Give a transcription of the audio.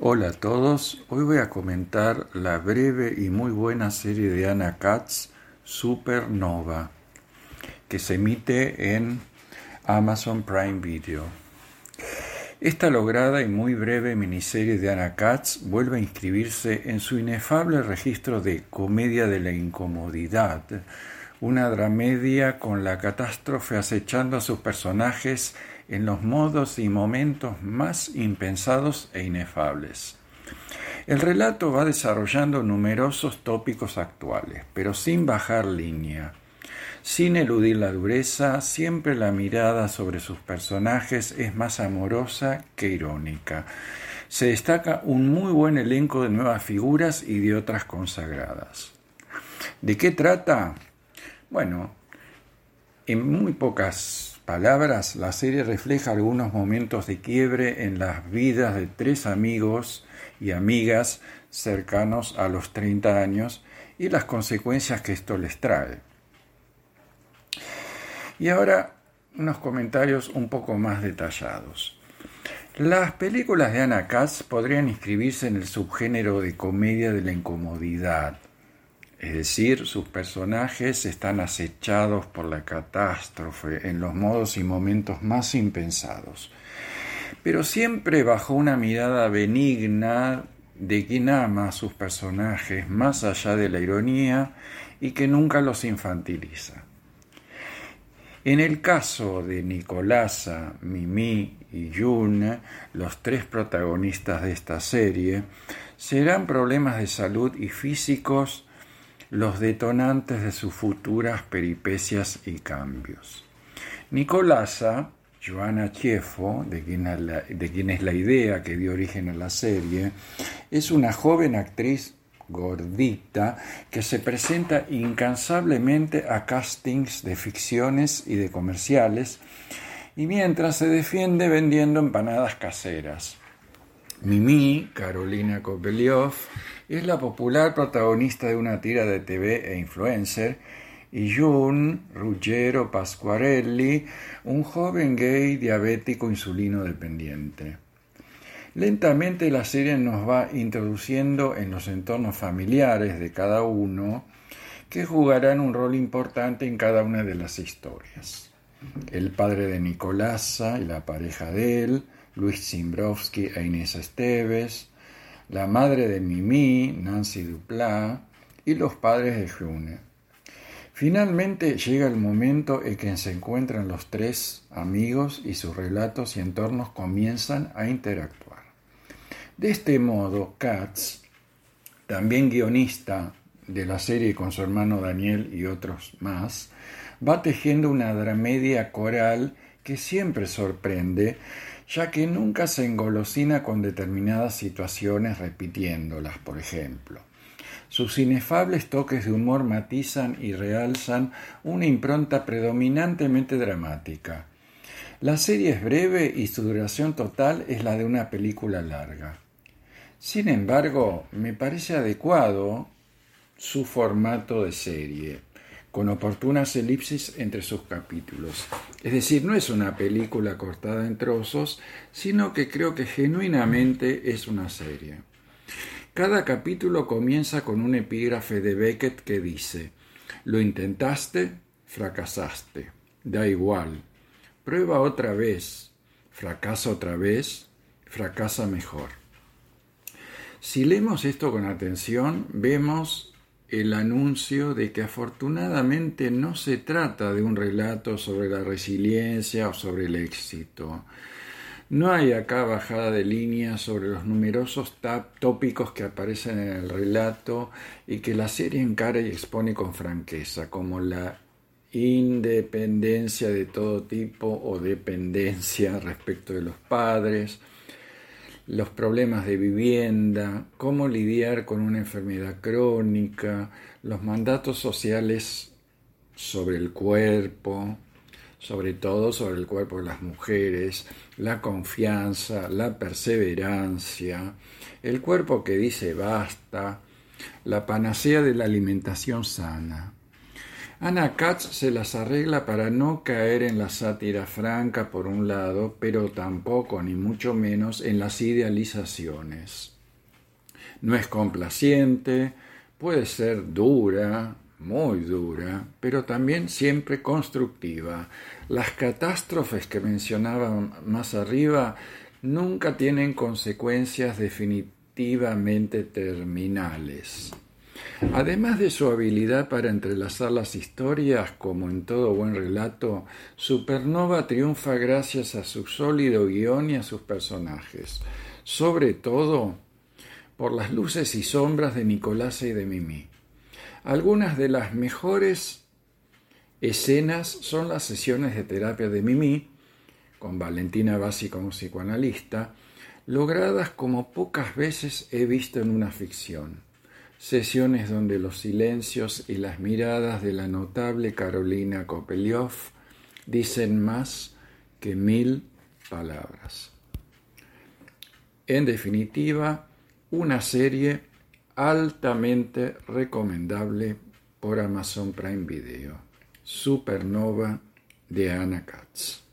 Hola a todos, hoy voy a comentar la breve y muy buena serie de Anna Katz, Supernova, que se emite en Amazon Prime Video. Esta lograda y muy breve miniserie de Anna Katz vuelve a inscribirse en su inefable registro de comedia de la incomodidad, una dramedia con la catástrofe acechando a sus personajes en los modos y momentos más impensados e inefables. El relato va desarrollando numerosos tópicos actuales, pero sin bajar línea. Sin eludir la dureza, siempre la mirada sobre sus personajes es más amorosa que irónica. Se destaca un muy buen elenco de nuevas figuras y de otras consagradas. ¿De qué trata? Bueno, en muy pocas palabras, la serie refleja algunos momentos de quiebre en las vidas de tres amigos y amigas cercanos a los 30 años y las consecuencias que esto les trae. Y ahora unos comentarios un poco más detallados. Las películas de Anna Katz podrían inscribirse en el subgénero de comedia de la incomodidad, es decir, sus personajes están acechados por la catástrofe en los modos y momentos más impensados, pero siempre bajo una mirada benigna de quien ama a sus personajes más allá de la ironía y que nunca los infantiliza. En el caso de Nicolasa, Mimi y June, los tres protagonistas de esta serie, serán problemas de salud y físicos los detonantes de sus futuras peripecias y cambios. Nicolasa, Joana Chiefo, de de quien es la idea que dio origen a la serie, es una joven actriz gordita que se presenta incansablemente a castings de ficciones y de comerciales y mientras se defiende vendiendo empanadas caseras. Mimi, Carolina Kopeliov, es la popular protagonista de una tira de TV e influencer, y Jun Ruggero Pasquarelli, un joven gay diabético insulino dependiente. Lentamente la serie nos va introduciendo en los entornos familiares de cada uno, que jugarán un rol importante en cada una de las historias. El padre de Nicolasa y la pareja de él, Luis Zimbrovsky e Inés Esteves, la madre de Mimi, Nancy Duplat, y los padres de June. Finalmente llega el momento en que se encuentran los tres amigos y sus relatos y entornos comienzan a interactuar. De este modo, Katz, también guionista de la serie con su hermano Daniel y otros más, va tejiendo una dramedia coral que siempre sorprende ya que nunca se engolosina con determinadas situaciones repitiéndolas, por ejemplo. Sus inefables toques de humor matizan y realzan una impronta predominantemente dramática. La serie es breve y su duración total es la de una película larga. Sin embargo, me parece adecuado su formato de serie con oportunas elipsis entre sus capítulos. Es decir, no es una película cortada en trozos, sino que creo que genuinamente es una serie. Cada capítulo comienza con un epígrafe de Beckett que dice, lo intentaste, fracasaste, da igual, prueba otra vez, fracasa otra vez, fracasa mejor. Si leemos esto con atención, vemos el anuncio de que afortunadamente no se trata de un relato sobre la resiliencia o sobre el éxito. No hay acá bajada de línea sobre los numerosos tópicos que aparecen en el relato y que la serie encara y expone con franqueza, como la independencia de todo tipo o dependencia respecto de los padres, los problemas de vivienda, cómo lidiar con una enfermedad crónica, los mandatos sociales sobre el cuerpo, sobre todo sobre el cuerpo de las mujeres, la confianza, la perseverancia, el cuerpo que dice basta, la panacea de la alimentación sana. Ana Katz se las arregla para no caer en la sátira franca por un lado, pero tampoco, ni mucho menos, en las idealizaciones. No es complaciente, puede ser dura, muy dura, pero también siempre constructiva. Las catástrofes que mencionaba más arriba nunca tienen consecuencias definitivamente terminales. Además de su habilidad para entrelazar las historias, como en todo buen relato, Supernova triunfa gracias a su sólido guion y a sus personajes, sobre todo por las luces y sombras de Nicolás y de Mimi. Algunas de las mejores escenas son las sesiones de terapia de Mimi, con Valentina Bassi como psicoanalista, logradas como pocas veces he visto en una ficción. Sesiones donde los silencios y las miradas de la notable Carolina Kopeliov dicen más que mil palabras. En definitiva, una serie altamente recomendable por Amazon Prime Video. Supernova de Anna Katz.